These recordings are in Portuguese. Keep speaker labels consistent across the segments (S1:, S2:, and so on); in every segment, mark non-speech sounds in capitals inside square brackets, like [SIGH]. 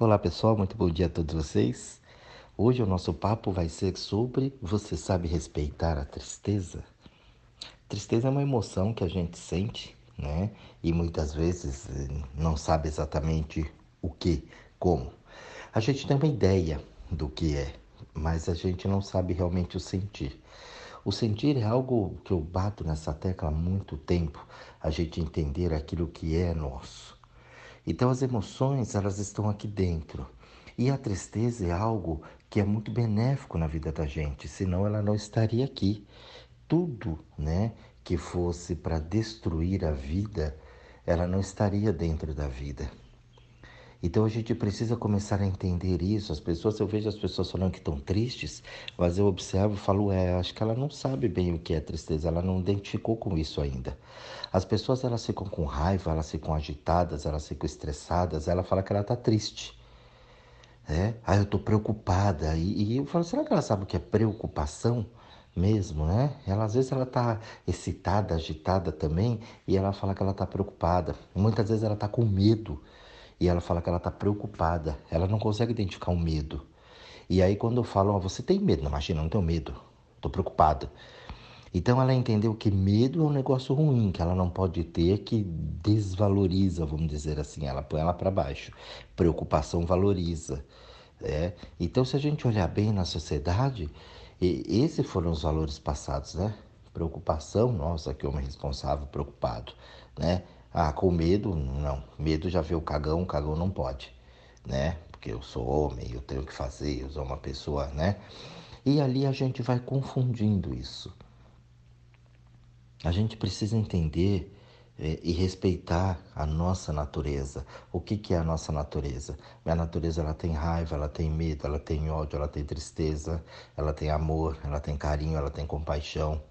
S1: Olá pessoal, muito bom dia a todos vocês. Hoje o nosso papo vai ser sobre você sabe respeitar a tristeza? Tristeza é uma emoção que a gente sente, né? E muitas vezes eh, não sabe exatamente o que, como. A gente tem uma ideia do que é, mas a gente não sabe realmente o sentir. O sentir é algo que eu bato nessa tecla há muito tempo, a gente entender aquilo que é nosso. Então as emoções, elas estão aqui dentro. E a tristeza é algo que é muito benéfico na vida da gente, senão ela não estaria aqui. Tudo, né, que fosse para destruir a vida, ela não estaria dentro da vida. Então a gente precisa começar a entender isso. As pessoas, eu vejo as pessoas falando que estão tristes, mas eu observo e falo, é, acho que ela não sabe bem o que é tristeza, ela não identificou com isso ainda. As pessoas elas ficam com raiva, elas ficam agitadas, elas ficam estressadas, ela fala que ela está triste. É? Ah, eu estou preocupada. E, e eu falo, será que ela sabe o que é preocupação? mesmo, né? Ela às vezes ela tá excitada, agitada também, e ela fala que ela tá preocupada. Muitas vezes ela tá com medo. E ela fala que ela está preocupada, ela não consegue identificar o medo. E aí quando eu falo, oh, você tem medo? Não, imagina, não tenho medo, estou preocupada. Então ela entendeu que medo é um negócio ruim, que ela não pode ter, que desvaloriza, vamos dizer assim, ela põe ela para baixo. Preocupação valoriza. É? Então se a gente olhar bem na sociedade, esses foram os valores passados, né? Preocupação, nossa, que homem responsável, preocupado, né? Ah, com medo, não. Medo já vê o cagão, o cagão não pode, né? Porque eu sou homem, eu tenho que fazer, eu sou uma pessoa, né? E ali a gente vai confundindo isso. A gente precisa entender é, e respeitar a nossa natureza. O que, que é a nossa natureza? Minha natureza ela tem raiva, ela tem medo, ela tem ódio, ela tem tristeza, ela tem amor, ela tem carinho, ela tem compaixão.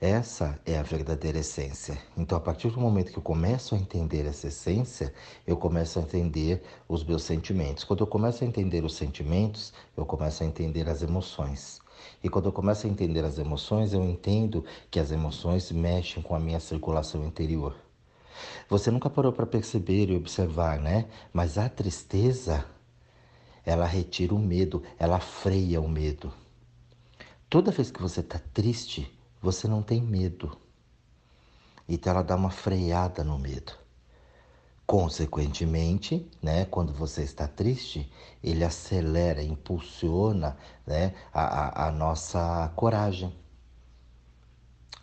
S1: Essa é a verdadeira essência. Então, a partir do momento que eu começo a entender essa essência, eu começo a entender os meus sentimentos. Quando eu começo a entender os sentimentos, eu começo a entender as emoções. E quando eu começo a entender as emoções, eu entendo que as emoções mexem com a minha circulação interior. Você nunca parou para perceber e observar, né? Mas a tristeza, ela retira o medo, ela freia o medo. Toda vez que você está triste, você não tem medo. Então ela dá uma freada no medo. Consequentemente, né, quando você está triste, ele acelera, impulsiona né, a, a, a nossa coragem.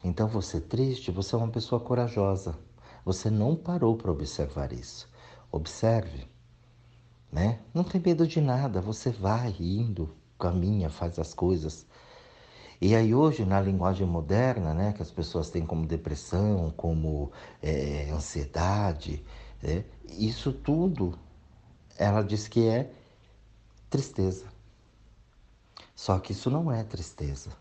S1: Então você triste, você é uma pessoa corajosa. Você não parou para observar isso. Observe, né? Não tem medo de nada. Você vai indo, caminha, faz as coisas. E aí hoje, na linguagem moderna, né, que as pessoas têm como depressão, como é, ansiedade, é, isso tudo, ela diz que é tristeza. Só que isso não é tristeza.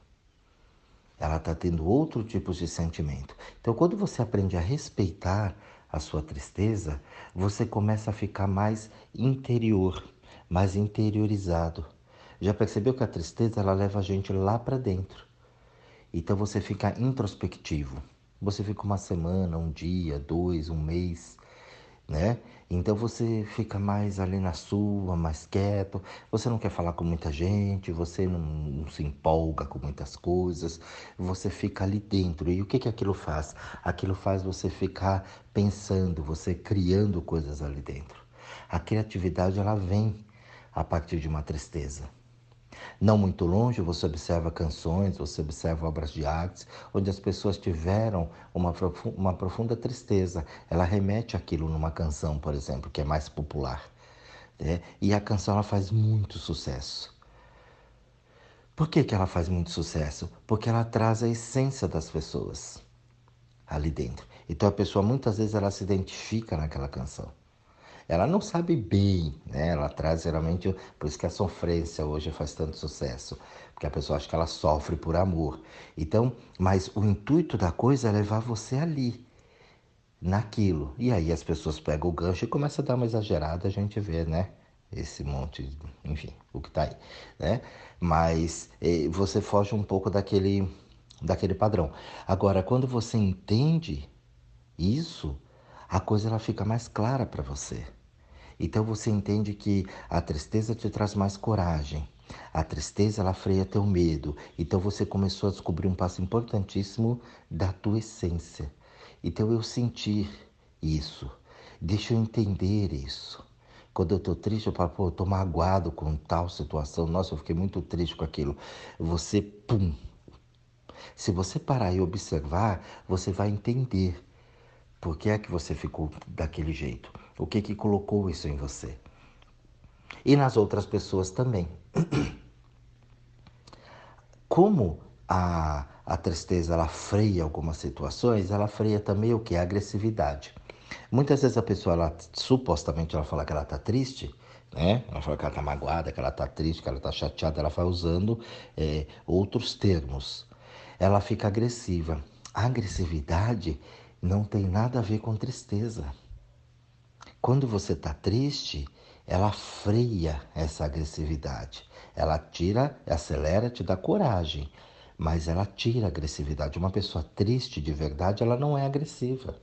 S1: Ela está tendo outro tipo de sentimento. Então, quando você aprende a respeitar a sua tristeza, você começa a ficar mais interior, mais interiorizado. Já percebeu que a tristeza ela leva a gente lá para dentro. Então você fica introspectivo. Você fica uma semana, um dia, dois, um mês, né? Então você fica mais ali na sua, mais quieto. Você não quer falar com muita gente, você não, não se empolga com muitas coisas. Você fica ali dentro. E o que que aquilo faz? Aquilo faz você ficar pensando, você criando coisas ali dentro. A criatividade ela vem a partir de uma tristeza. Não muito longe, você observa canções, você observa obras de arte, onde as pessoas tiveram uma, uma profunda tristeza. Ela remete aquilo numa canção, por exemplo, que é mais popular. Né? E a canção ela faz muito sucesso. Por que, que ela faz muito sucesso? Porque ela traz a essência das pessoas ali dentro. Então a pessoa muitas vezes ela se identifica naquela canção ela não sabe bem, né? Ela traz geralmente, por isso que a sofrência hoje faz tanto sucesso, porque a pessoa acha que ela sofre por amor. Então, mas o intuito da coisa é levar você ali, naquilo. E aí as pessoas pegam o gancho e começam a dar uma exagerada, a gente vê, né? Esse monte, enfim, o que tá aí, né? Mas eh, você foge um pouco daquele, daquele padrão. Agora, quando você entende isso, a coisa ela fica mais clara para você. Então você entende que a tristeza te traz mais coragem. A tristeza ela freia teu medo. Então você começou a descobrir um passo importantíssimo da tua essência. Então eu sentir isso. Deixa eu entender isso. Quando eu estou triste, eu falo, pô, eu tô magoado com tal situação. Nossa, eu fiquei muito triste com aquilo. Você, pum. Se você parar e observar, você vai entender por que é que você ficou daquele jeito. O que que colocou isso em você? E nas outras pessoas também. [CLEARS THROAT] Como a, a tristeza ela freia algumas situações, ela freia também o que? A agressividade. Muitas vezes a pessoa, ela, supostamente, ela fala que ela está triste, né? Ela fala que ela está magoada, que ela está triste, que ela está chateada, ela vai usando é, outros termos. Ela fica agressiva. A agressividade não tem nada a ver com tristeza. Quando você está triste, ela freia essa agressividade. Ela tira, acelera, te dá coragem, mas ela tira a agressividade. Uma pessoa triste de verdade, ela não é agressiva.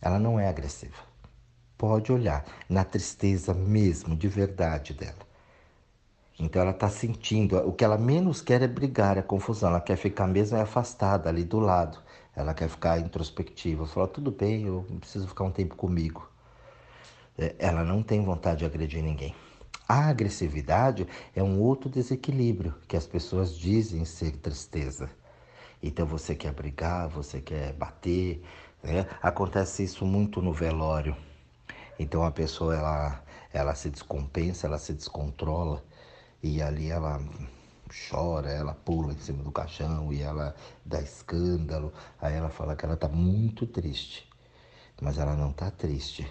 S1: Ela não é agressiva. Pode olhar na tristeza mesmo, de verdade dela. Então ela está sentindo, o que ela menos quer é brigar, é confusão. Ela quer ficar mesmo afastada ali do lado. Ela quer ficar introspectiva. Falar, tudo bem, eu preciso ficar um tempo comigo. É, ela não tem vontade de agredir ninguém. A agressividade é um outro desequilíbrio que as pessoas dizem ser tristeza. Então você quer brigar, você quer bater. Né? Acontece isso muito no velório. Então a pessoa ela, ela se descompensa, ela se descontrola e ali ela chora, ela pula em cima do caixão e ela dá escândalo. Aí ela fala que ela está muito triste, mas ela não está triste.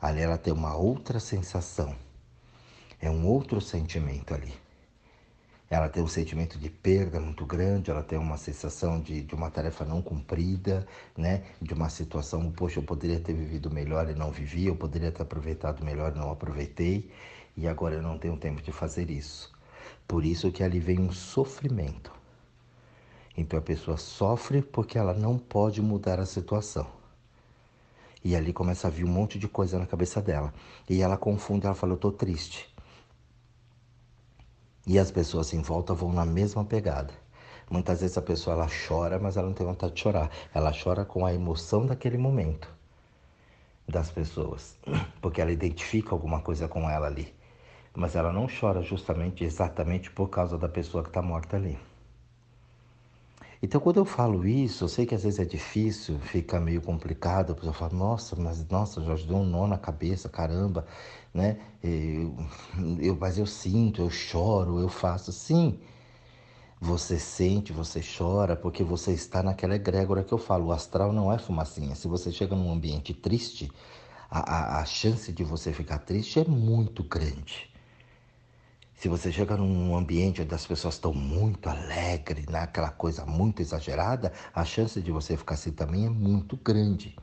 S1: Ali ela tem uma outra sensação, é um outro sentimento ali. Ela tem um sentimento de perda muito grande, ela tem uma sensação de, de uma tarefa não cumprida, né? de uma situação, poxa, eu poderia ter vivido melhor e não vivi, eu poderia ter aproveitado melhor e não aproveitei, e agora eu não tenho tempo de fazer isso. Por isso que ali vem um sofrimento. Então a pessoa sofre porque ela não pode mudar a situação. E ali começa a vir um monte de coisa na cabeça dela. E ela confunde, ela fala, eu tô triste. E as pessoas em volta vão na mesma pegada. Muitas vezes a pessoa ela chora, mas ela não tem vontade de chorar. Ela chora com a emoção daquele momento das pessoas, [CLEARS THROAT] porque ela identifica alguma coisa com ela ali mas ela não chora justamente exatamente por causa da pessoa que está morta ali. Então, quando eu falo isso, eu sei que às vezes é difícil, fica meio complicado, a pessoa fala, nossa, mas nossa, Jorge, deu um nó na cabeça, caramba, né? Eu, eu, mas eu sinto, eu choro, eu faço. Sim, você sente, você chora, porque você está naquela egrégora que eu falo. O astral não é fumacinha. Se você chega num ambiente triste, a, a, a chance de você ficar triste é muito grande. Se você chega num ambiente onde as pessoas estão muito alegres, naquela né, coisa muito exagerada, a chance de você ficar assim também é muito grande.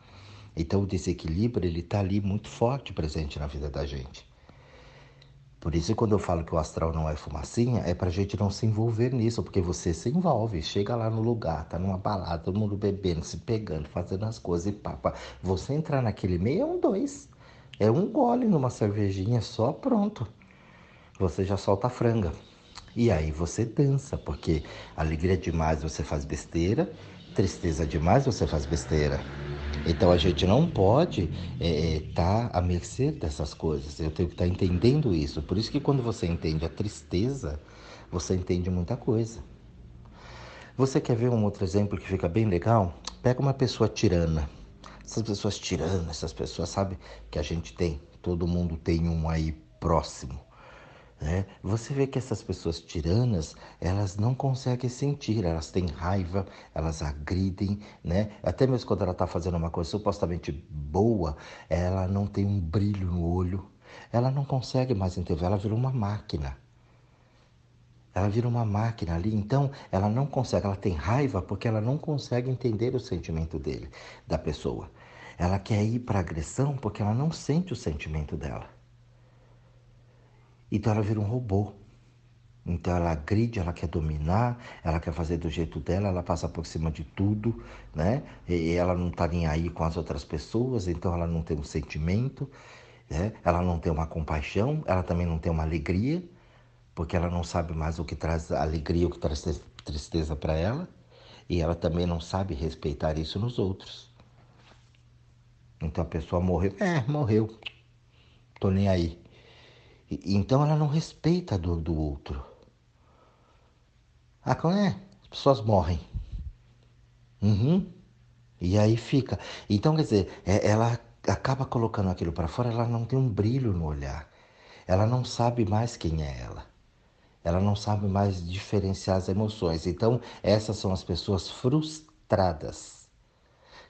S1: Então o desequilíbrio ele está ali muito forte presente na vida da gente. Por isso quando eu falo que o astral não é fumacinha, é para a gente não se envolver nisso, porque você se envolve, chega lá no lugar, tá numa balada, todo mundo bebendo, se pegando, fazendo as coisas e papa. Você entrar naquele meio é um dois. É um gole numa cervejinha só, pronto você já solta a franga. E aí você dança, porque alegria demais você faz besteira, tristeza demais você faz besteira. Então a gente não pode estar é, é, tá à mercê dessas coisas. Eu tenho que estar tá entendendo isso. Por isso que quando você entende a tristeza, você entende muita coisa. Você quer ver um outro exemplo que fica bem legal? Pega uma pessoa tirana. Essas pessoas tiranas, essas pessoas, sabe, que a gente tem. Todo mundo tem um aí próximo. Né? Você vê que essas pessoas tiranas, elas não conseguem sentir, elas têm raiva, elas agridem, né? Até mesmo quando ela está fazendo uma coisa supostamente boa, ela não tem um brilho no olho, ela não consegue mais entender, ela vira uma máquina. Ela vira uma máquina ali, então ela não consegue, ela tem raiva porque ela não consegue entender o sentimento dele, da pessoa. Ela quer ir para agressão porque ela não sente o sentimento dela. Então ela vira um robô. Então ela agride, ela quer dominar, ela quer fazer do jeito dela, ela passa por cima de tudo, né? E ela não tá nem aí com as outras pessoas, então ela não tem um sentimento, né? Ela não tem uma compaixão, ela também não tem uma alegria, porque ela não sabe mais o que traz alegria, o que traz tristeza para ela, e ela também não sabe respeitar isso nos outros. Então a pessoa morreu, é, morreu, tô nem aí. Então ela não respeita a dor do outro. Ah, como é? As pessoas morrem. Uhum. E aí fica. Então, quer dizer, é, ela acaba colocando aquilo para fora, ela não tem um brilho no olhar. Ela não sabe mais quem é ela. Ela não sabe mais diferenciar as emoções. Então, essas são as pessoas frustradas.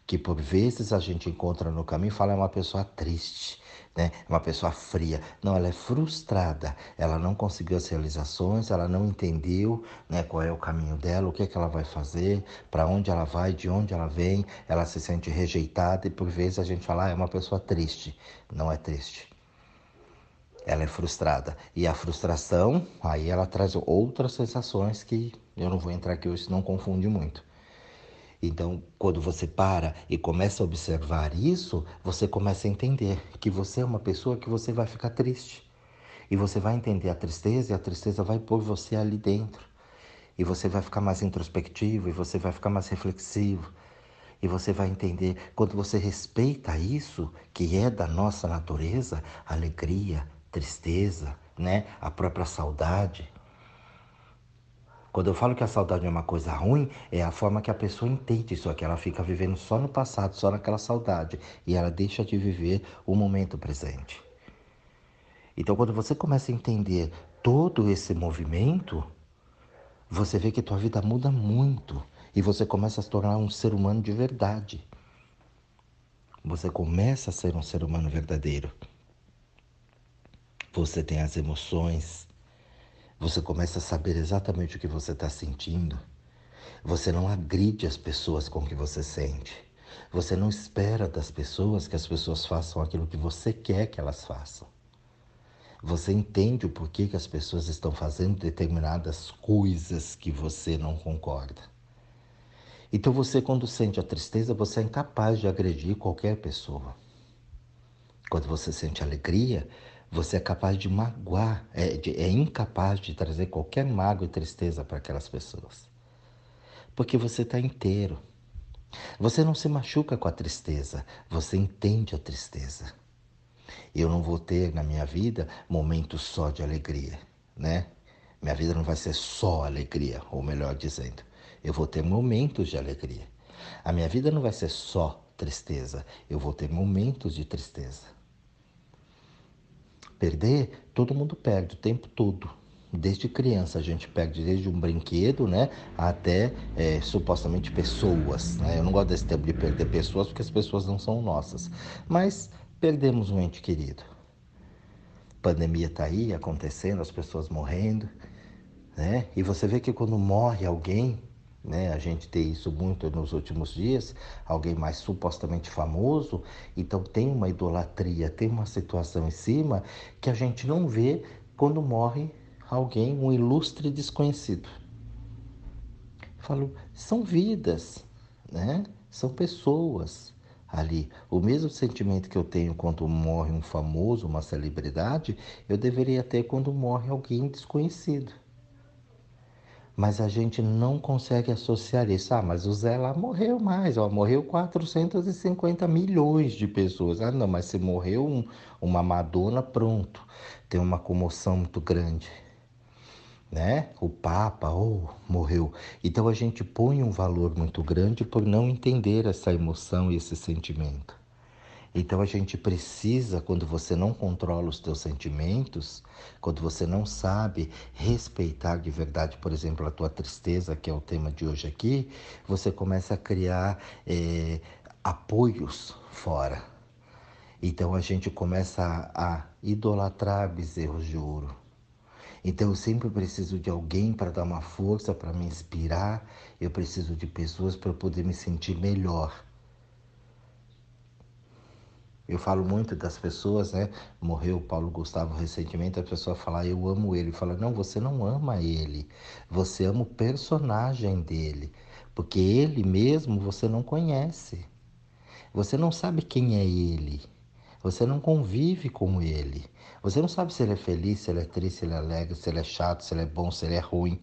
S1: Que por vezes a gente encontra no caminho e fala é uma pessoa triste né? Uma pessoa fria. Não, ela é frustrada. Ela não conseguiu as realizações, ela não entendeu né, qual é o caminho dela, o que, é que ela vai fazer, para onde ela vai, de onde ela vem. Ela se sente rejeitada e por vezes a gente fala, ah, é uma pessoa triste. Não é triste. Ela é frustrada. E a frustração, aí ela traz outras sensações que eu não vou entrar aqui hoje, não confunde muito. Então, quando você para e começa a observar isso, você começa a entender que você é uma pessoa que você vai ficar triste. E você vai entender a tristeza e a tristeza vai pôr você ali dentro. E você vai ficar mais introspectivo, e você vai ficar mais reflexivo. E você vai entender, quando você respeita isso, que é da nossa natureza, alegria, tristeza, né? a própria saudade, quando eu falo que a saudade é uma coisa ruim, é a forma que a pessoa entende isso aqui. Ela fica vivendo só no passado, só naquela saudade. E ela deixa de viver o momento presente. Então, quando você começa a entender todo esse movimento, você vê que tua vida muda muito. E você começa a se tornar um ser humano de verdade. Você começa a ser um ser humano verdadeiro. Você tem as emoções, você começa a saber exatamente o que você está sentindo. Você não agride as pessoas com o que você sente. Você não espera das pessoas que as pessoas façam aquilo que você quer que elas façam. Você entende o porquê que as pessoas estão fazendo determinadas coisas que você não concorda. Então você, quando sente a tristeza, você é incapaz de agredir qualquer pessoa. Quando você sente alegria, você é capaz de magoar, é, de, é incapaz de trazer qualquer mágoa e tristeza para aquelas pessoas. Porque você está inteiro. Você não se machuca com a tristeza, você entende a tristeza. Eu não vou ter na minha vida momentos só de alegria, né? Minha vida não vai ser só alegria, ou melhor dizendo, eu vou ter momentos de alegria. A minha vida não vai ser só tristeza, eu vou ter momentos de tristeza. Perder, todo mundo perde o tempo todo. Desde criança a gente perde desde um brinquedo, né, até é, supostamente pessoas. Né? Eu não gosto desse tempo de perder pessoas porque as pessoas não são nossas. Mas perdemos um ente querido. Pandemia está aí acontecendo, as pessoas morrendo, né? E você vê que quando morre alguém, né? A gente tem isso muito nos últimos dias, alguém mais supostamente famoso, então tem uma idolatria, tem uma situação em cima que a gente não vê quando morre alguém, um ilustre desconhecido. Falo, são vidas, né? São pessoas ali. O mesmo sentimento que eu tenho quando morre um famoso, uma celebridade, eu deveria ter quando morre alguém desconhecido. Mas a gente não consegue associar isso. Ah, mas o Zé lá morreu mais, ó, morreu 450 milhões de pessoas. Ah, não, mas se morreu um, uma Madonna, pronto. Tem uma comoção muito grande. Né? O Papa, oh, morreu. Então a gente põe um valor muito grande por não entender essa emoção e esse sentimento. Então a gente precisa, quando você não controla os teus sentimentos, quando você não sabe respeitar de verdade, por exemplo, a tua tristeza, que é o tema de hoje aqui, você começa a criar é, apoios fora. Então a gente começa a, a idolatrar bezerros de ouro. Então eu sempre preciso de alguém para dar uma força, para me inspirar. Eu preciso de pessoas para poder me sentir melhor. Eu falo muito das pessoas, né? Morreu o Paulo Gustavo recentemente, a pessoa fala, eu amo ele. Fala, não, você não ama ele. Você ama o personagem dele. Porque ele mesmo você não conhece. Você não sabe quem é ele. Você não convive com ele. Você não sabe se ele é feliz, se ele é triste, se ele é alegre, se ele é chato, se ele é bom, se ele é ruim.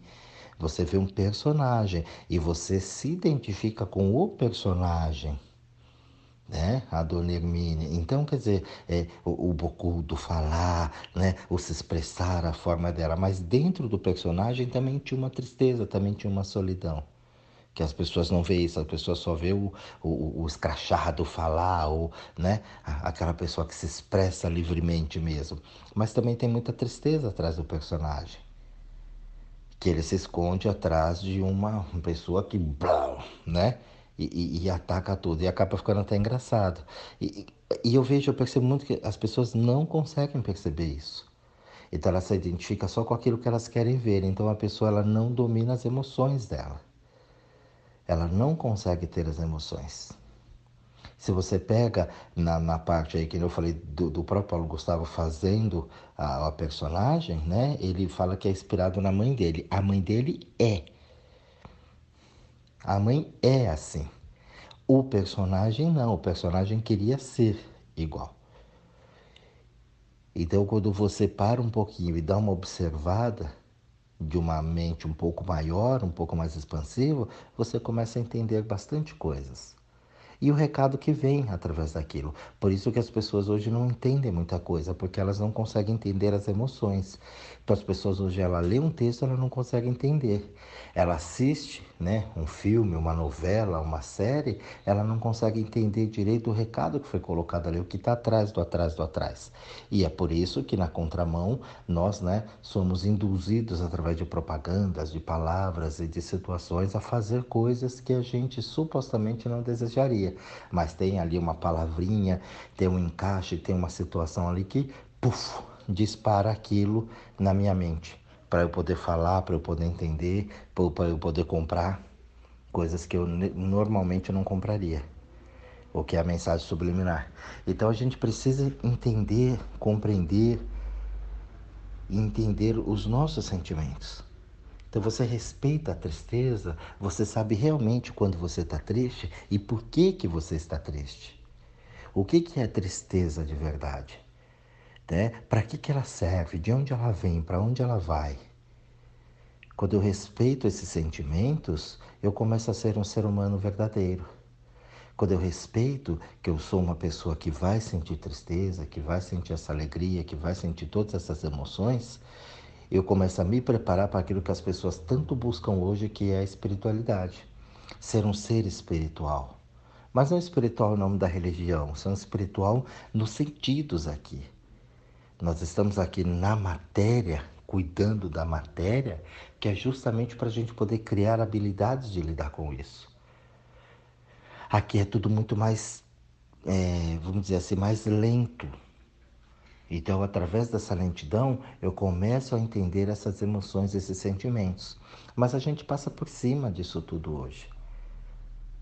S1: Você vê um personagem e você se identifica com o personagem né? A dona Hermínia. Então, quer dizer, é, o, o bocudo falar, né? O se expressar, a forma dela. Mas dentro do personagem também tinha uma tristeza, também tinha uma solidão. Que as pessoas não veem isso, as pessoas só vê o, o, o escrachado falar, ou, né? Aquela pessoa que se expressa livremente mesmo. Mas também tem muita tristeza atrás do personagem. Que ele se esconde atrás de uma pessoa que, né? E, e, e, ataca tudo. E acaba ficando até engraçado. E, e eu vejo, eu percebo muito que as pessoas não conseguem perceber isso. Então ela se identifica só com aquilo que elas querem ver. Então a pessoa ela não domina as emoções dela. Ela não consegue ter as emoções. Se você pega na, na parte aí que eu falei do, do próprio Paulo Gustavo fazendo a, a personagem, né? Ele fala que é inspirado na mãe dele. A mãe dele é a mãe é assim. O personagem não, o personagem queria ser igual. Então, quando você para um pouquinho e dá uma observada de uma mente um pouco maior, um pouco mais expansiva, você começa a entender bastante coisas e o recado que vem através daquilo. Por isso que as pessoas hoje não entendem muita coisa, porque elas não conseguem entender as emoções. Então as pessoas hoje ela lê um texto, ela não consegue entender. Ela assiste, né, um filme, uma novela, uma série, ela não consegue entender direito o recado que foi colocado ali, o que está atrás do atrás do atrás. E é por isso que na contramão nós, né, somos induzidos através de propagandas, de palavras e de situações a fazer coisas que a gente supostamente não desejaria mas tem ali uma palavrinha, tem um encaixe, tem uma situação ali que, puf, dispara aquilo na minha mente, para eu poder falar, para eu poder entender, para eu poder comprar coisas que eu normalmente não compraria. O que é a mensagem subliminar. Então a gente precisa entender, compreender e entender os nossos sentimentos. Então você respeita a tristeza, você sabe realmente quando você está triste e por que, que você está triste. O que, que é tristeza de verdade? Né? Para que, que ela serve? De onde ela vem? Para onde ela vai? Quando eu respeito esses sentimentos, eu começo a ser um ser humano verdadeiro. Quando eu respeito que eu sou uma pessoa que vai sentir tristeza, que vai sentir essa alegria, que vai sentir todas essas emoções, eu começo a me preparar para aquilo que as pessoas tanto buscam hoje, que é a espiritualidade. Ser um ser espiritual. Mas não espiritual em nome da religião, ser um espiritual nos sentidos aqui. Nós estamos aqui na matéria, cuidando da matéria, que é justamente para a gente poder criar habilidades de lidar com isso. Aqui é tudo muito mais, é, vamos dizer assim, mais lento então, através dessa lentidão, eu começo a entender essas emoções, esses sentimentos. Mas a gente passa por cima disso tudo hoje.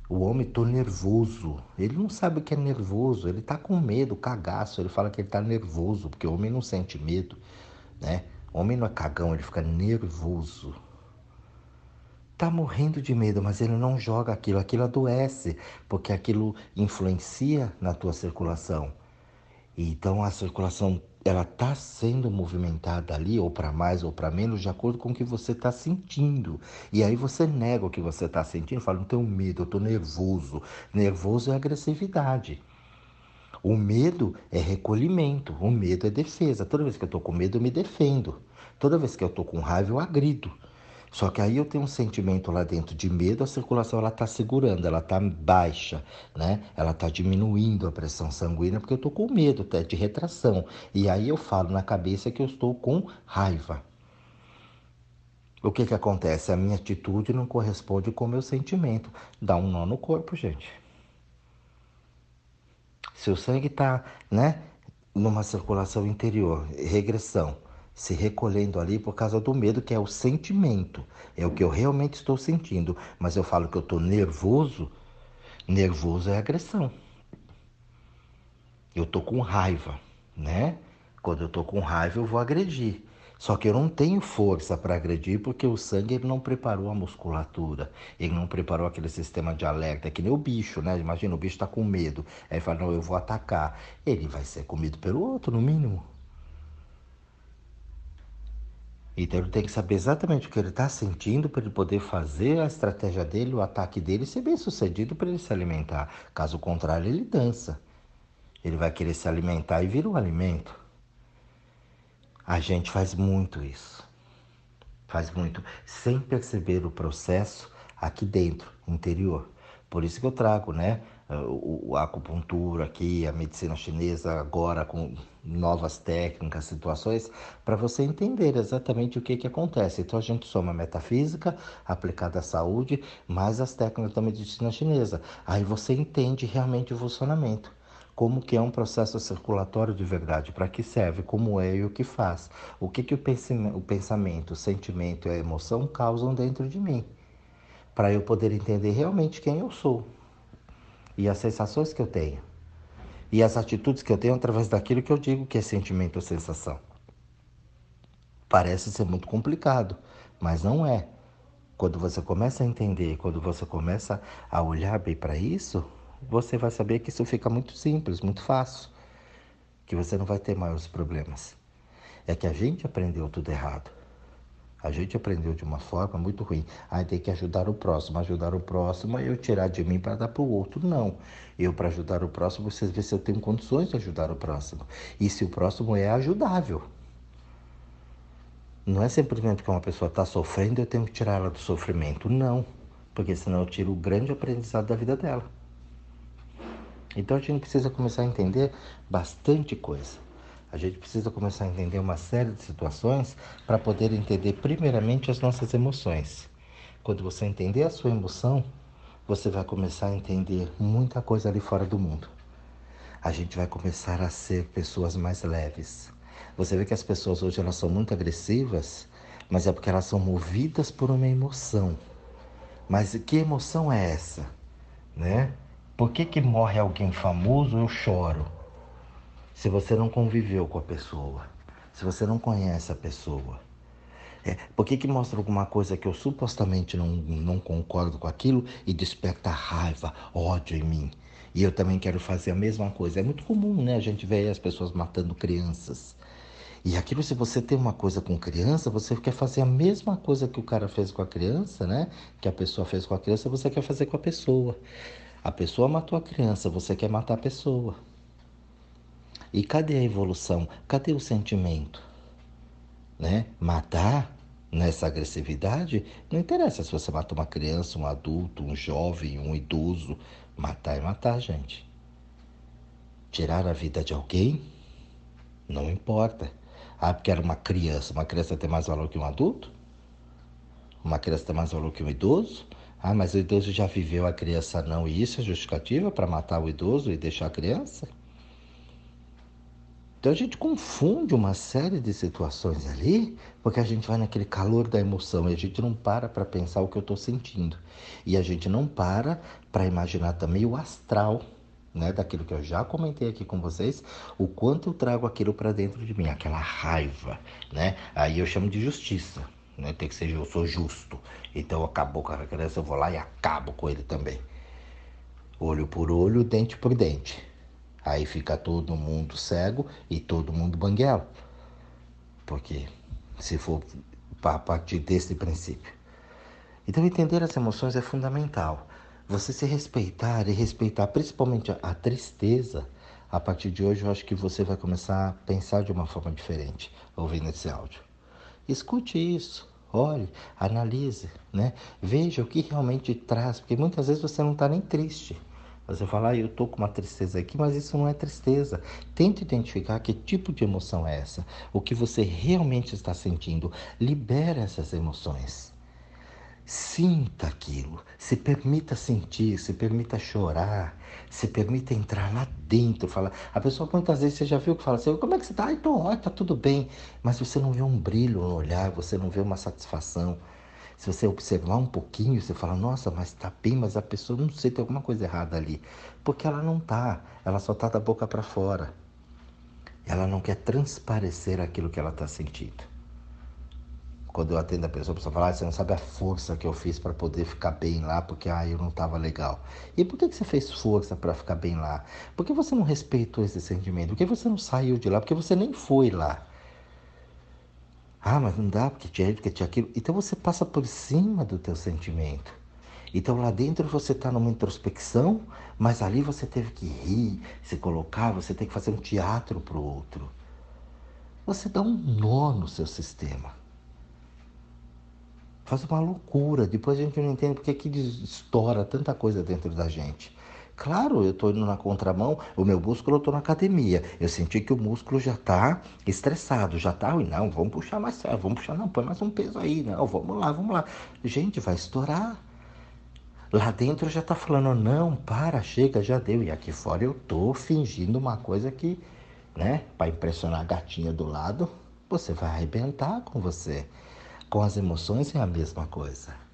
S1: O homem tô nervoso. Ele não sabe o que é nervoso. Ele tá com medo, cagaço. Ele fala que ele tá nervoso, porque o homem não sente medo, né? O homem não é cagão, ele fica nervoso. Tá morrendo de medo, mas ele não joga aquilo. Aquilo adoece, porque aquilo influencia na tua circulação. Então a circulação ela está sendo movimentada ali, ou para mais ou para menos, de acordo com o que você está sentindo. E aí você nega o que você está sentindo, fala, não tenho medo, eu estou nervoso. Nervoso é agressividade. O medo é recolhimento, o medo é defesa. Toda vez que eu estou com medo, eu me defendo. Toda vez que eu estou com raiva, eu agrido. Só que aí eu tenho um sentimento lá dentro de medo, a circulação ela está segurando, ela está baixa, né? Ela está diminuindo a pressão sanguínea porque eu estou com medo até de retração. E aí eu falo na cabeça que eu estou com raiva. O que que acontece? A minha atitude não corresponde com o meu sentimento. Dá um nó no corpo, gente. Se o sangue está, né, numa circulação interior, regressão, se recolhendo ali por causa do medo, que é o sentimento, é o que eu realmente estou sentindo. Mas eu falo que eu estou nervoso, nervoso é agressão. Eu tô com raiva, né? Quando eu tô com raiva, eu vou agredir. Só que eu não tenho força para agredir porque o sangue ele não preparou a musculatura, ele não preparou aquele sistema de alerta, que nem o bicho, né? Imagina, o bicho está com medo, aí fala, não, eu vou atacar. Ele vai ser comido pelo outro, no mínimo. Então ele tem que saber exatamente o que ele está sentindo para ele poder fazer a estratégia dele, o ataque dele, ser bem sucedido para ele se alimentar. Caso contrário, ele dança. Ele vai querer se alimentar e vira um alimento. A gente faz muito isso. Faz muito, sem perceber o processo aqui dentro, interior. Por isso que eu trago, né? A acupuntura aqui, a medicina chinesa agora com novas técnicas, situações, para você entender exatamente o que, que acontece. Então a gente soma a metafísica aplicada à saúde, mais as técnicas da medicina chinesa. Aí você entende realmente o funcionamento como que é um processo circulatório de verdade, para que serve, como é e o que faz. O que, que o, pensamento, o pensamento, o sentimento e a emoção causam dentro de mim, para eu poder entender realmente quem eu sou e as sensações que eu tenho e as atitudes que eu tenho através daquilo que eu digo que é sentimento ou sensação. Parece ser muito complicado, mas não é. Quando você começa a entender, quando você começa a olhar bem para isso, você vai saber que isso fica muito simples, muito fácil, que você não vai ter maiores problemas. É que a gente aprendeu tudo errado. A gente aprendeu de uma forma muito ruim. Aí tem que ajudar o próximo. Ajudar o próximo é eu tirar de mim para dar para o outro. Não. Eu, para ajudar o próximo, vocês vê se eu tenho condições de ajudar o próximo. E se o próximo é ajudável. Não é simplesmente que uma pessoa está sofrendo eu tenho que tirar ela do sofrimento. Não. Porque senão eu tiro o grande aprendizado da vida dela. Então a gente precisa começar a entender bastante coisa. A gente precisa começar a entender uma série de situações para poder entender primeiramente as nossas emoções. Quando você entender a sua emoção, você vai começar a entender muita coisa ali fora do mundo. A gente vai começar a ser pessoas mais leves. Você vê que as pessoas hoje elas são muito agressivas, mas é porque elas são movidas por uma emoção. Mas que emoção é essa, né? Por que, que morre alguém famoso eu choro? Se você não conviveu com a pessoa, se você não conhece a pessoa. É, por que, que mostra alguma coisa que eu supostamente não, não concordo com aquilo e desperta raiva, ódio em mim? E eu também quero fazer a mesma coisa. É muito comum, né? A gente vê as pessoas matando crianças. E aquilo, se você tem uma coisa com criança, você quer fazer a mesma coisa que o cara fez com a criança, né? Que a pessoa fez com a criança, você quer fazer com a pessoa. A pessoa matou a criança, você quer matar a pessoa. E cadê a evolução? Cadê o sentimento? Né? Matar nessa agressividade, não interessa se você mata uma criança, um adulto, um jovem, um idoso. Matar é matar, gente. Tirar a vida de alguém, não importa. Ah, porque era uma criança. Uma criança tem mais valor que um adulto? Uma criança tem mais valor que um idoso? Ah, mas o idoso já viveu, a criança não. E isso é justificativa para matar o idoso e deixar a criança? Então a gente confunde uma série de situações ali, porque a gente vai naquele calor da emoção e a gente não para para pensar o que eu estou sentindo. E a gente não para para imaginar também o astral, né, daquilo que eu já comentei aqui com vocês, o quanto eu trago aquilo para dentro de mim, aquela raiva, né? Aí eu chamo de justiça né? Tem que ser, eu sou justo. Então acabou com a criança, eu vou lá e acabo com ele também. Olho por olho, dente por dente. Aí fica todo mundo cego e todo mundo banguela. Porque se for a partir desse princípio. Então entender as emoções é fundamental. Você se respeitar e respeitar principalmente a tristeza, a partir de hoje eu acho que você vai começar a pensar de uma forma diferente ouvindo esse áudio. Escute isso, olhe, analise, né? Veja o que realmente traz, porque muitas vezes você não está nem triste. Você fala, ah, eu estou com uma tristeza aqui, mas isso não é tristeza. Tente identificar que tipo de emoção é essa, o que você realmente está sentindo. Libere essas emoções. Sinta aquilo, se permita sentir, se permita chorar, se permita entrar lá dentro. Fala, a pessoa muitas vezes você já viu que fala assim, como é que você está? Ai, tô ótimo, tá tudo bem. Mas você não vê um brilho no olhar, você não vê uma satisfação. Se você observar um pouquinho, você fala, nossa, mas está bem, mas a pessoa não sei, tem alguma coisa errada ali. Porque ela não está, ela só está da boca para fora. Ela não quer transparecer aquilo que ela está sentindo. Quando eu atendo a pessoa, a pessoa fala, ah, você não sabe a força que eu fiz para poder ficar bem lá, porque ah, eu não estava legal. E por que, que você fez força para ficar bem lá? Por que você não respeitou esse sentimento? Por que você não saiu de lá? Porque você nem foi lá. Ah, mas não dá, porque tinha porque tinha aquilo. Então você passa por cima do teu sentimento. Então lá dentro você está numa introspecção, mas ali você teve que rir, se colocar, você tem que fazer um teatro para o outro. Você dá um nó no seu sistema. Faz uma loucura. Depois a gente não entende porque que estoura tanta coisa dentro da gente. Claro, eu estou indo na contramão, o meu músculo eu estou na academia. Eu senti que o músculo já está estressado, já está. Não, vamos puxar mais, vamos puxar, não, põe mais um peso aí, não, vamos lá, vamos lá. Gente, vai estourar. Lá dentro já está falando, não, para, chega, já deu. E aqui fora eu tô fingindo uma coisa que, né, para impressionar a gatinha do lado, você vai arrebentar com você. Com as emoções é a mesma coisa.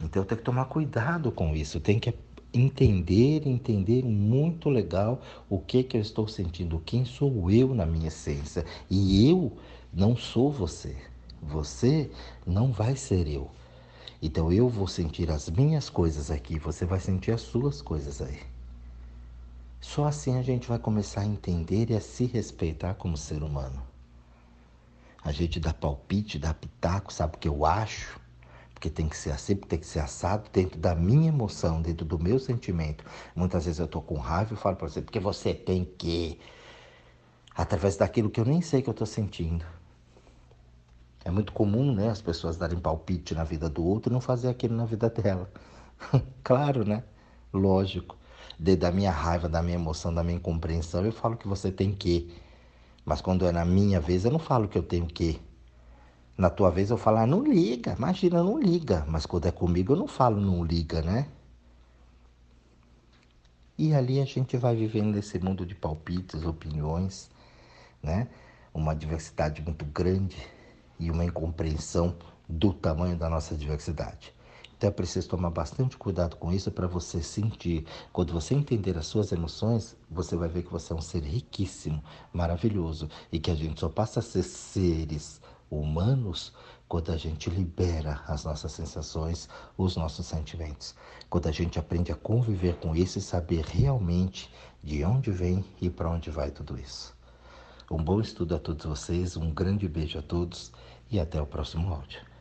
S1: Então tem que tomar cuidado com isso, tem que entender, entender muito legal o que que eu estou sentindo, quem sou eu na minha essência. E eu não sou você. Você não vai ser eu. Então eu vou sentir as minhas coisas aqui, você vai sentir as suas coisas aí. Só assim a gente vai começar a entender e a se respeitar como ser humano. A gente dá palpite, dá pitaco, sabe o que eu acho? Porque tem que ser assim, tem que ser assado dentro da minha emoção, dentro do meu sentimento. Muitas vezes eu estou com raiva e falo para você, porque você tem que, através daquilo que eu nem sei que eu estou sentindo. É muito comum, né, as pessoas darem palpite na vida do outro e não fazer aquilo na vida dela. [LAUGHS] claro, né? Lógico. De, da minha raiva, da minha emoção, da minha incompreensão, eu falo que você tem que. Mas quando é na minha vez, eu não falo que eu tenho que. Na tua vez eu falo, ah, não liga, imagina, não liga. Mas quando é comigo eu não falo não liga, né? E ali a gente vai vivendo nesse mundo de palpites, opiniões, né? Uma diversidade muito grande e uma incompreensão do tamanho da nossa diversidade. Então é preciso tomar bastante cuidado com isso para você sentir. Quando você entender as suas emoções, você vai ver que você é um ser riquíssimo, maravilhoso e que a gente só passa a ser seres humanos quando a gente libera as nossas sensações, os nossos sentimentos. Quando a gente aprende a conviver com isso e saber realmente de onde vem e para onde vai tudo isso. Um bom estudo a todos vocês, um grande beijo a todos e até o próximo áudio.